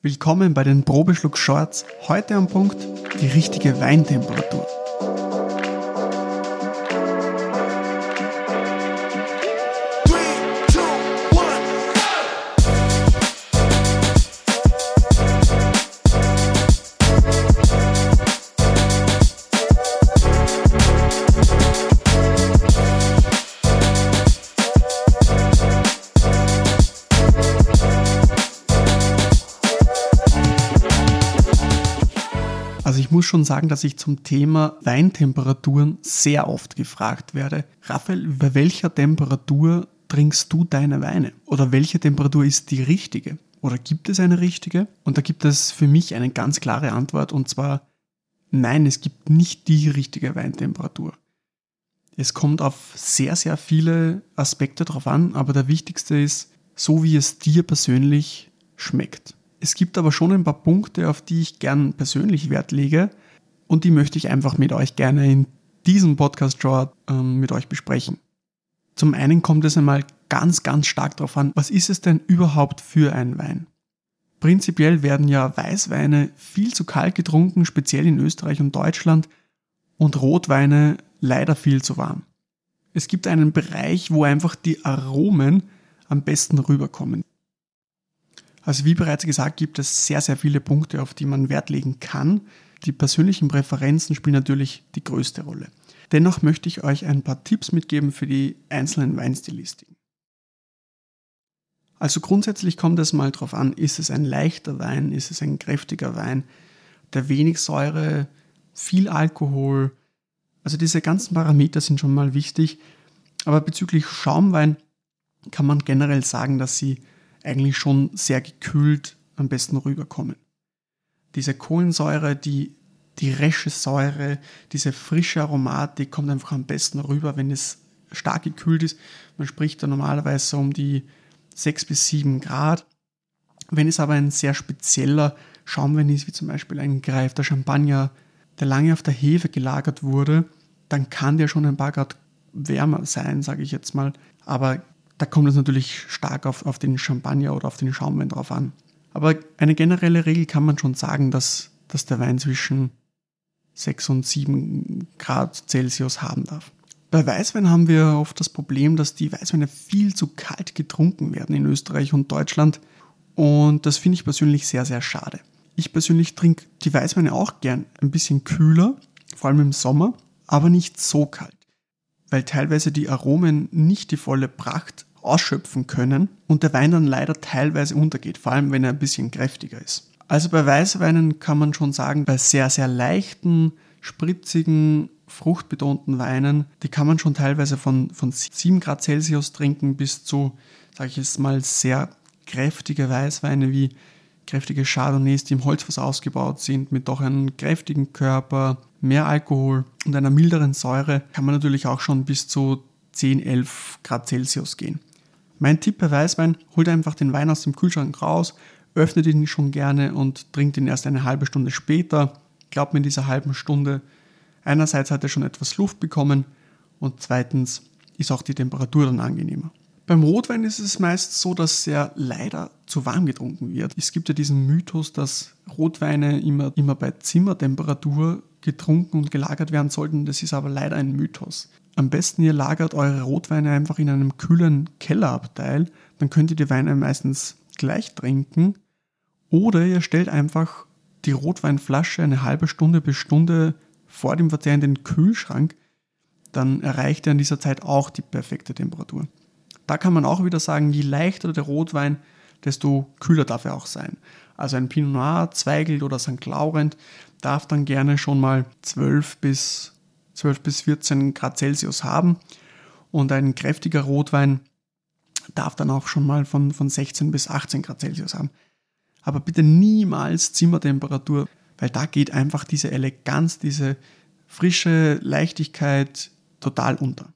Willkommen bei den Probeschluck Shorts. Heute am Punkt die richtige Weintemperatur. Muss schon sagen, dass ich zum Thema Weintemperaturen sehr oft gefragt werde. Raphael, bei welcher Temperatur trinkst du deine Weine? Oder welche Temperatur ist die richtige? Oder gibt es eine richtige? Und da gibt es für mich eine ganz klare Antwort und zwar nein, es gibt nicht die richtige Weintemperatur. Es kommt auf sehr, sehr viele Aspekte drauf an, aber der wichtigste ist, so wie es dir persönlich schmeckt. Es gibt aber schon ein paar Punkte, auf die ich gern persönlich Wert lege und die möchte ich einfach mit euch gerne in diesem Podcast-Short ähm, mit euch besprechen. Zum einen kommt es einmal ganz, ganz stark darauf an, was ist es denn überhaupt für ein Wein? Prinzipiell werden ja Weißweine viel zu kalt getrunken, speziell in Österreich und Deutschland, und Rotweine leider viel zu warm. Es gibt einen Bereich, wo einfach die Aromen am besten rüberkommen. Also wie bereits gesagt, gibt es sehr, sehr viele Punkte, auf die man Wert legen kann. Die persönlichen Präferenzen spielen natürlich die größte Rolle. Dennoch möchte ich euch ein paar Tipps mitgeben für die einzelnen Weinstilistiken. Also grundsätzlich kommt es mal darauf an, ist es ein leichter Wein, ist es ein kräftiger Wein, der wenig Säure, viel Alkohol. Also diese ganzen Parameter sind schon mal wichtig. Aber bezüglich Schaumwein kann man generell sagen, dass sie eigentlich schon sehr gekühlt am besten rüberkommen. Diese Kohlensäure, die, die resche Säure, diese frische Aromatik kommt einfach am besten rüber, wenn es stark gekühlt ist. Man spricht da normalerweise um die 6 bis 7 Grad. Wenn es aber ein sehr spezieller Schaumwein ist, wie zum Beispiel ein gereifter Champagner, der lange auf der Hefe gelagert wurde, dann kann der schon ein paar Grad wärmer sein, sage ich jetzt mal. Aber da kommt es natürlich stark auf, auf den Champagner oder auf den Schaumwein drauf an. Aber eine generelle Regel kann man schon sagen, dass, dass der Wein zwischen 6 und 7 Grad Celsius haben darf. Bei Weißwein haben wir oft das Problem, dass die Weißweine viel zu kalt getrunken werden in Österreich und Deutschland. Und das finde ich persönlich sehr, sehr schade. Ich persönlich trinke die Weißweine auch gern ein bisschen kühler, vor allem im Sommer, aber nicht so kalt. Weil teilweise die Aromen nicht die volle Pracht ausschöpfen können und der Wein dann leider teilweise untergeht, vor allem wenn er ein bisschen kräftiger ist. Also bei Weißweinen kann man schon sagen, bei sehr, sehr leichten, spritzigen, fruchtbetonten Weinen, die kann man schon teilweise von, von 7 Grad Celsius trinken bis zu, sage ich jetzt mal, sehr kräftige Weißweine wie kräftige Chardonnays, die im Holzfass ausgebaut sind, mit doch einem kräftigen Körper, mehr Alkohol und einer milderen Säure, kann man natürlich auch schon bis zu 10, 11 Grad Celsius gehen. Mein Tipp bei Weißwein, holt einfach den Wein aus dem Kühlschrank raus, öffnet ihn schon gerne und trinkt ihn erst eine halbe Stunde später. Glaubt mir, in dieser halben Stunde, einerseits hat er schon etwas Luft bekommen und zweitens ist auch die Temperatur dann angenehmer. Beim Rotwein ist es meist so, dass er leider zu warm getrunken wird. Es gibt ja diesen Mythos, dass Rotweine immer, immer bei Zimmertemperatur getrunken und gelagert werden sollten. Das ist aber leider ein Mythos. Am besten ihr lagert eure Rotweine einfach in einem kühlen Kellerabteil, dann könnt ihr die Weine meistens gleich trinken. Oder ihr stellt einfach die Rotweinflasche eine halbe Stunde bis Stunde vor dem Verzehr in den Kühlschrank, dann erreicht ihr in dieser Zeit auch die perfekte Temperatur. Da kann man auch wieder sagen, je leichter der Rotwein, desto kühler darf er auch sein. Also ein Pinot Noir, Zweigelt oder St. Laurent darf dann gerne schon mal 12 bis 12 bis 14 Grad Celsius haben. Und ein kräftiger Rotwein darf dann auch schon mal von, von 16 bis 18 Grad Celsius haben. Aber bitte niemals Zimmertemperatur, weil da geht einfach diese Eleganz, diese frische Leichtigkeit total unter.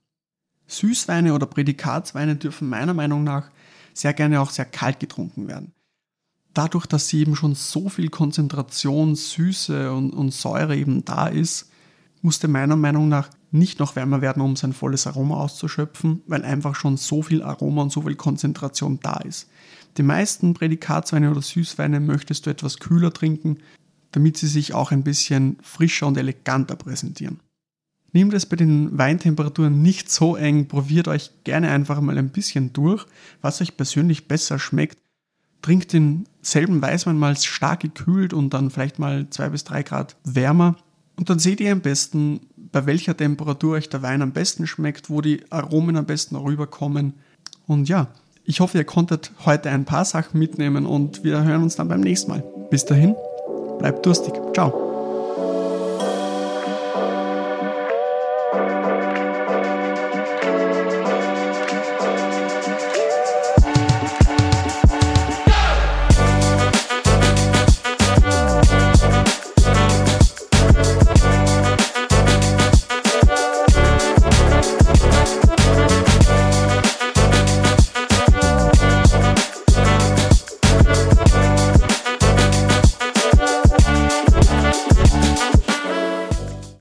Süßweine oder Prädikatsweine dürfen meiner Meinung nach sehr gerne auch sehr kalt getrunken werden. Dadurch, dass sie eben schon so viel Konzentration, Süße und, und Säure eben da ist, musste meiner Meinung nach nicht noch wärmer werden, um sein volles Aroma auszuschöpfen, weil einfach schon so viel Aroma und so viel Konzentration da ist. Die meisten Prädikatsweine oder Süßweine möchtest du etwas kühler trinken, damit sie sich auch ein bisschen frischer und eleganter präsentieren. Nehmt es bei den Weintemperaturen nicht so eng, probiert euch gerne einfach mal ein bisschen durch, was euch persönlich besser schmeckt. Trinkt denselben Weißwein mal stark gekühlt und dann vielleicht mal zwei bis drei Grad wärmer. Und dann seht ihr am besten, bei welcher Temperatur euch der Wein am besten schmeckt, wo die Aromen am besten rüberkommen. Und ja, ich hoffe, ihr konntet heute ein paar Sachen mitnehmen und wir hören uns dann beim nächsten Mal. Bis dahin, bleibt durstig. Ciao.